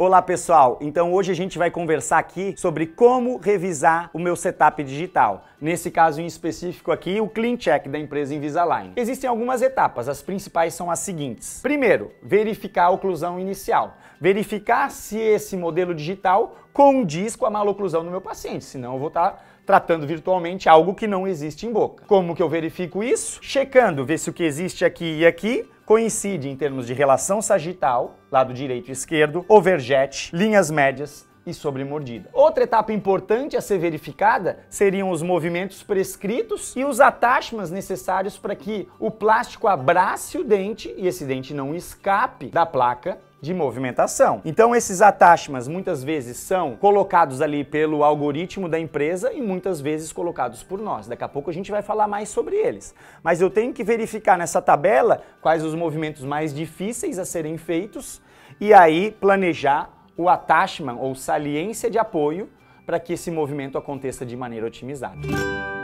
Olá pessoal, então hoje a gente vai conversar aqui sobre como revisar o meu setup digital. Nesse caso em específico aqui, o Clean Check da empresa Invisalign. Existem algumas etapas, as principais são as seguintes. Primeiro, verificar a oclusão inicial. Verificar se esse modelo digital condiz com a maloclusão do meu paciente, senão eu vou estar tratando virtualmente algo que não existe em boca. Como que eu verifico isso? Checando, ver se o que existe aqui e aqui coincide em termos de relação sagital, lado direito e esquerdo, overjet, linhas médias e sobre mordida. Outra etapa importante a ser verificada seriam os movimentos prescritos e os attachments necessários para que o plástico abrace o dente e esse dente não escape da placa de movimentação. Então esses attachments muitas vezes são colocados ali pelo algoritmo da empresa e muitas vezes colocados por nós. Daqui a pouco a gente vai falar mais sobre eles. Mas eu tenho que verificar nessa tabela quais os movimentos mais difíceis a serem feitos e aí planejar o attachment ou saliência de apoio para que esse movimento aconteça de maneira otimizada.